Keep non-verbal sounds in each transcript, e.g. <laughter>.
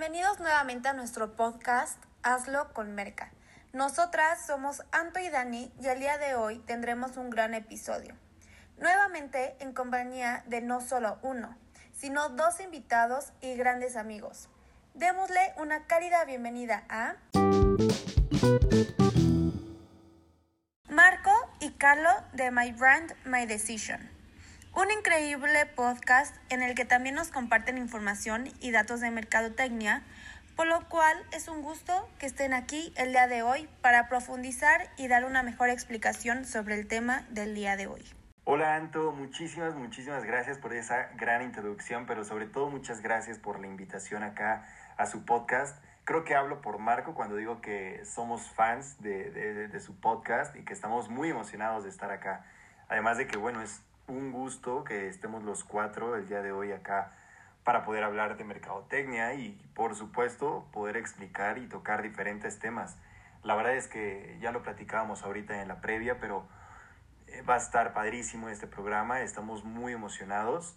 Bienvenidos nuevamente a nuestro podcast Hazlo con Merca. Nosotras somos Anto y Dani y el día de hoy tendremos un gran episodio. Nuevamente en compañía de no solo uno, sino dos invitados y grandes amigos. Démosle una cálida bienvenida a Marco y Carlo de My Brand, My Decision. Un increíble podcast en el que también nos comparten información y datos de mercadotecnia, por lo cual es un gusto que estén aquí el día de hoy para profundizar y dar una mejor explicación sobre el tema del día de hoy. Hola Anto, muchísimas, muchísimas gracias por esa gran introducción, pero sobre todo muchas gracias por la invitación acá a su podcast. Creo que hablo por Marco cuando digo que somos fans de, de, de su podcast y que estamos muy emocionados de estar acá. Además de que, bueno, es un gusto que estemos los cuatro el día de hoy acá para poder hablar de mercadotecnia y por supuesto poder explicar y tocar diferentes temas. La verdad es que ya lo platicábamos ahorita en la previa, pero eh, va a estar padrísimo este programa, estamos muy emocionados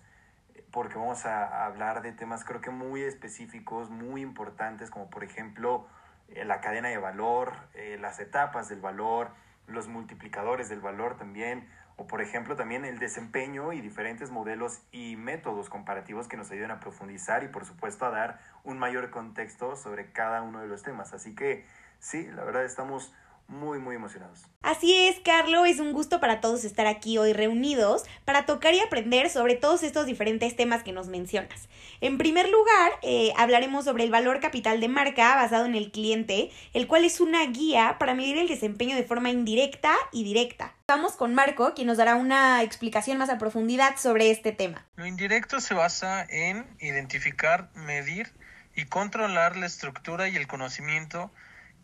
eh, porque vamos a hablar de temas creo que muy específicos, muy importantes, como por ejemplo eh, la cadena de valor, las etapas del valor, los multiplicadores del valor también, o por ejemplo también el desempeño y diferentes modelos y métodos comparativos que nos ayuden a profundizar y por supuesto a dar un mayor contexto sobre cada uno de los temas. Así que sí, la verdad estamos muy, muy emocionados. Así es, Carlo, es un gusto para todos estar aquí hoy reunidos para tocar y aprender sobre todos estos diferentes temas que nos mencionas. En primer lugar, eh, hablaremos sobre el valor capital de marca basado en el cliente, el cual es una guía para medir el desempeño de forma indirecta y directa. Vamos con Marco, quien nos dará una explicación más a profundidad sobre este tema. Lo indirecto se basa en identificar, medir y controlar la estructura y el conocimiento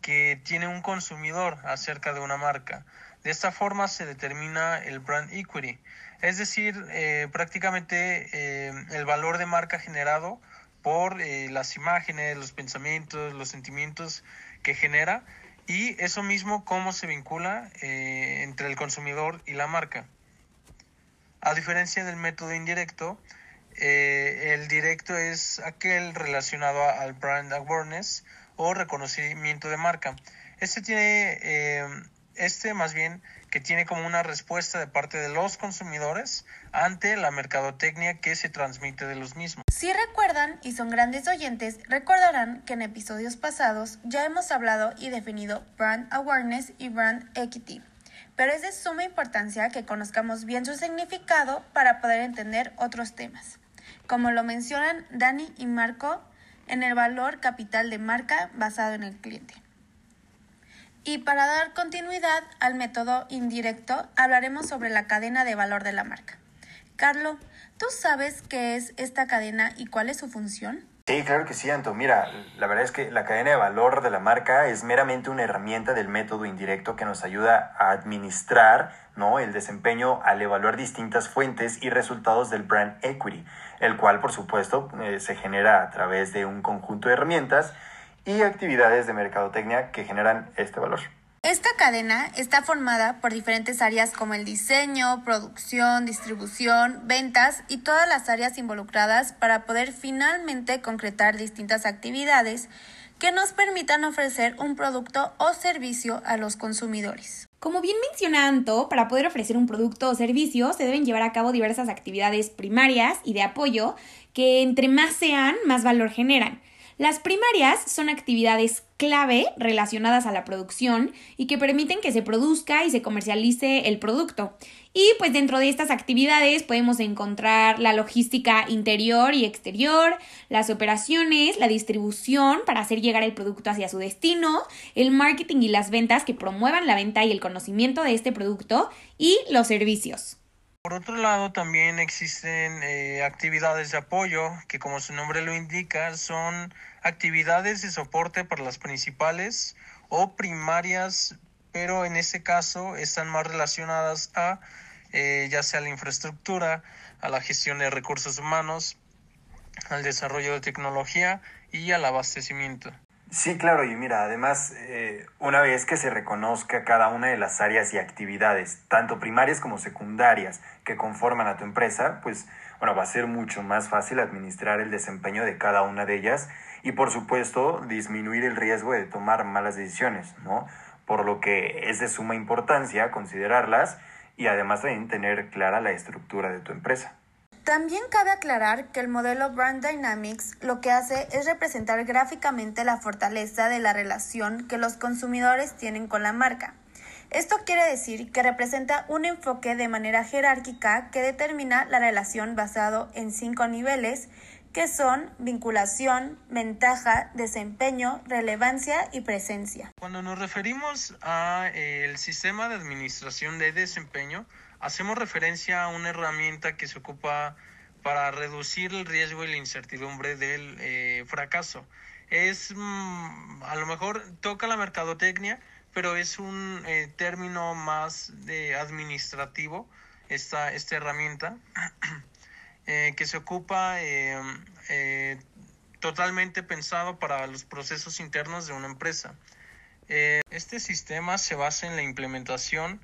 que tiene un consumidor acerca de una marca. De esta forma se determina el brand equity, es decir, eh, prácticamente eh, el valor de marca generado por eh, las imágenes, los pensamientos, los sentimientos que genera y eso mismo cómo se vincula entre el consumidor y la marca. A diferencia del método indirecto, el directo es aquel relacionado al brand awareness, o reconocimiento de marca. Este tiene, eh, este más bien que tiene como una respuesta de parte de los consumidores ante la mercadotecnia que se transmite de los mismos. Si recuerdan y son grandes oyentes, recordarán que en episodios pasados ya hemos hablado y definido brand awareness y brand equity, pero es de suma importancia que conozcamos bien su significado para poder entender otros temas. Como lo mencionan Dani y Marco en el valor capital de marca basado en el cliente. Y para dar continuidad al método indirecto, hablaremos sobre la cadena de valor de la marca. Carlo, ¿tú sabes qué es esta cadena y cuál es su función? Sí, claro que sí, Anto. Mira, la verdad es que la cadena de valor de la marca es meramente una herramienta del método indirecto que nos ayuda a administrar ¿no? el desempeño al evaluar distintas fuentes y resultados del brand equity, el cual, por supuesto, eh, se genera a través de un conjunto de herramientas y actividades de mercadotecnia que generan este valor. Esta cadena está formada por diferentes áreas como el diseño, producción, distribución, ventas y todas las áreas involucradas para poder finalmente concretar distintas actividades que nos permitan ofrecer un producto o servicio a los consumidores. Como bien menciona Anto, para poder ofrecer un producto o servicio se deben llevar a cabo diversas actividades primarias y de apoyo que entre más sean, más valor generan. Las primarias son actividades clave relacionadas a la producción y que permiten que se produzca y se comercialice el producto. Y pues dentro de estas actividades podemos encontrar la logística interior y exterior, las operaciones, la distribución para hacer llegar el producto hacia su destino, el marketing y las ventas que promuevan la venta y el conocimiento de este producto y los servicios. Por otro lado, también existen eh, actividades de apoyo que, como su nombre lo indica, son actividades de soporte para las principales o primarias, pero en este caso están más relacionadas a eh, ya sea la infraestructura, a la gestión de recursos humanos, al desarrollo de tecnología y al abastecimiento. Sí, claro, y mira, además, eh, una vez que se reconozca cada una de las áreas y actividades, tanto primarias como secundarias, que conforman a tu empresa, pues bueno, va a ser mucho más fácil administrar el desempeño de cada una de ellas y por supuesto disminuir el riesgo de tomar malas decisiones, ¿no? Por lo que es de suma importancia considerarlas y además también tener clara la estructura de tu empresa. También cabe aclarar que el modelo Brand Dynamics lo que hace es representar gráficamente la fortaleza de la relación que los consumidores tienen con la marca. Esto quiere decir que representa un enfoque de manera jerárquica que determina la relación basado en cinco niveles que son vinculación, ventaja, desempeño, relevancia y presencia. Cuando nos referimos a eh, el sistema de administración de desempeño, hacemos referencia a una herramienta que se ocupa para reducir el riesgo y la incertidumbre del eh, fracaso. Es, mm, a lo mejor toca la mercadotecnia, pero es un eh, término más de administrativo, esta, esta herramienta, <clears throat> eh, que se ocupa totalmente pensado para los procesos internos de una empresa. este sistema se basa en la implementación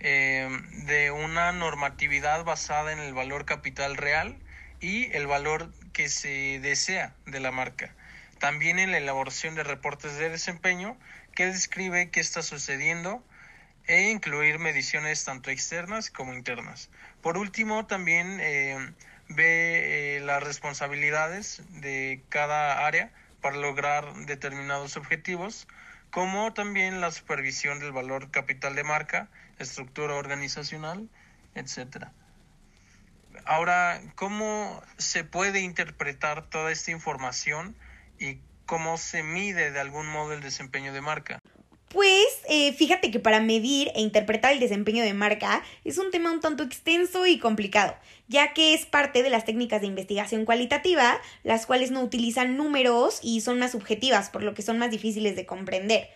eh, de una normatividad basada en el valor capital real y el valor que se desea de la marca. También en la elaboración de reportes de desempeño que describe qué está sucediendo e incluir mediciones tanto externas como internas. Por último, también eh, ve eh, las responsabilidades de cada área para lograr determinados objetivos, como también la supervisión del valor capital de marca estructura organizacional, etcétera. Ahora, ¿cómo se puede interpretar toda esta información y cómo se mide de algún modo el desempeño de marca? Pues eh, fíjate que para medir e interpretar el desempeño de marca es un tema un tanto extenso y complicado, ya que es parte de las técnicas de investigación cualitativa, las cuales no utilizan números y son más subjetivas, por lo que son más difíciles de comprender.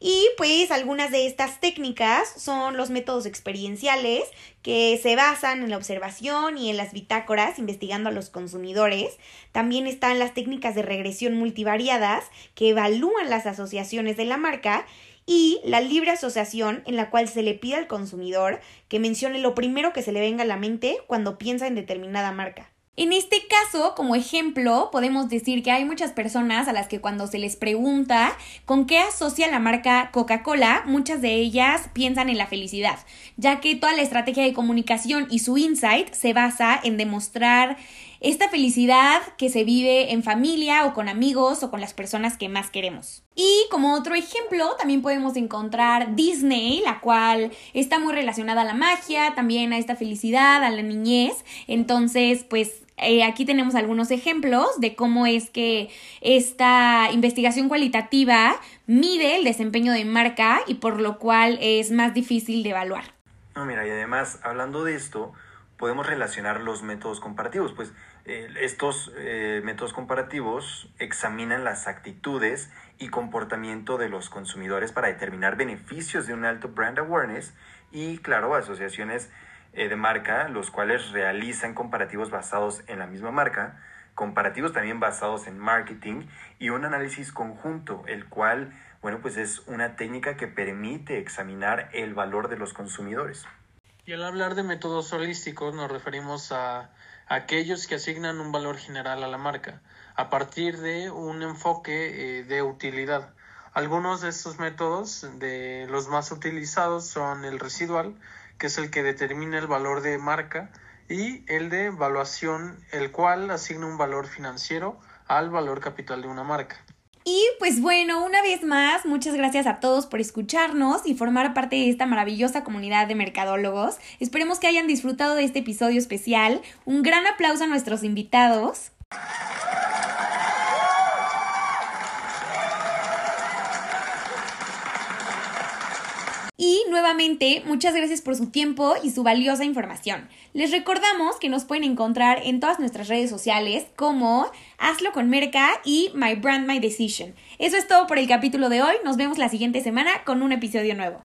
Y pues algunas de estas técnicas son los métodos experienciales que se basan en la observación y en las bitácoras investigando a los consumidores. También están las técnicas de regresión multivariadas que evalúan las asociaciones de la marca y la libre asociación en la cual se le pide al consumidor que mencione lo primero que se le venga a la mente cuando piensa en determinada marca. En este caso, como ejemplo, podemos decir que hay muchas personas a las que cuando se les pregunta con qué asocia la marca Coca-Cola, muchas de ellas piensan en la felicidad, ya que toda la estrategia de comunicación y su insight se basa en demostrar esta felicidad que se vive en familia o con amigos o con las personas que más queremos. Y como otro ejemplo, también podemos encontrar Disney, la cual está muy relacionada a la magia, también a esta felicidad, a la niñez. Entonces, pues eh, aquí tenemos algunos ejemplos de cómo es que esta investigación cualitativa mide el desempeño de marca y por lo cual es más difícil de evaluar. No, mira, y además, hablando de esto, podemos relacionar los métodos comparativos, pues eh, estos eh, métodos comparativos examinan las actitudes y comportamiento de los consumidores para determinar beneficios de un alto brand awareness y, claro, asociaciones eh, de marca, los cuales realizan comparativos basados en la misma marca, comparativos también basados en marketing y un análisis conjunto, el cual, bueno, pues es una técnica que permite examinar el valor de los consumidores. Y al hablar de métodos holísticos nos referimos a aquellos que asignan un valor general a la marca a partir de un enfoque eh, de utilidad. Algunos de estos métodos, de los más utilizados, son el residual, que es el que determina el valor de marca, y el de evaluación, el cual asigna un valor financiero al valor capital de una marca. Y pues bueno, una vez más, muchas gracias a todos por escucharnos y formar parte de esta maravillosa comunidad de mercadólogos. Esperemos que hayan disfrutado de este episodio especial. Un gran aplauso a nuestros invitados. Y nuevamente, muchas gracias por su tiempo y su valiosa información. Les recordamos que nos pueden encontrar en todas nuestras redes sociales como Hazlo con Merca y My Brand My Decision. Eso es todo por el capítulo de hoy. Nos vemos la siguiente semana con un episodio nuevo.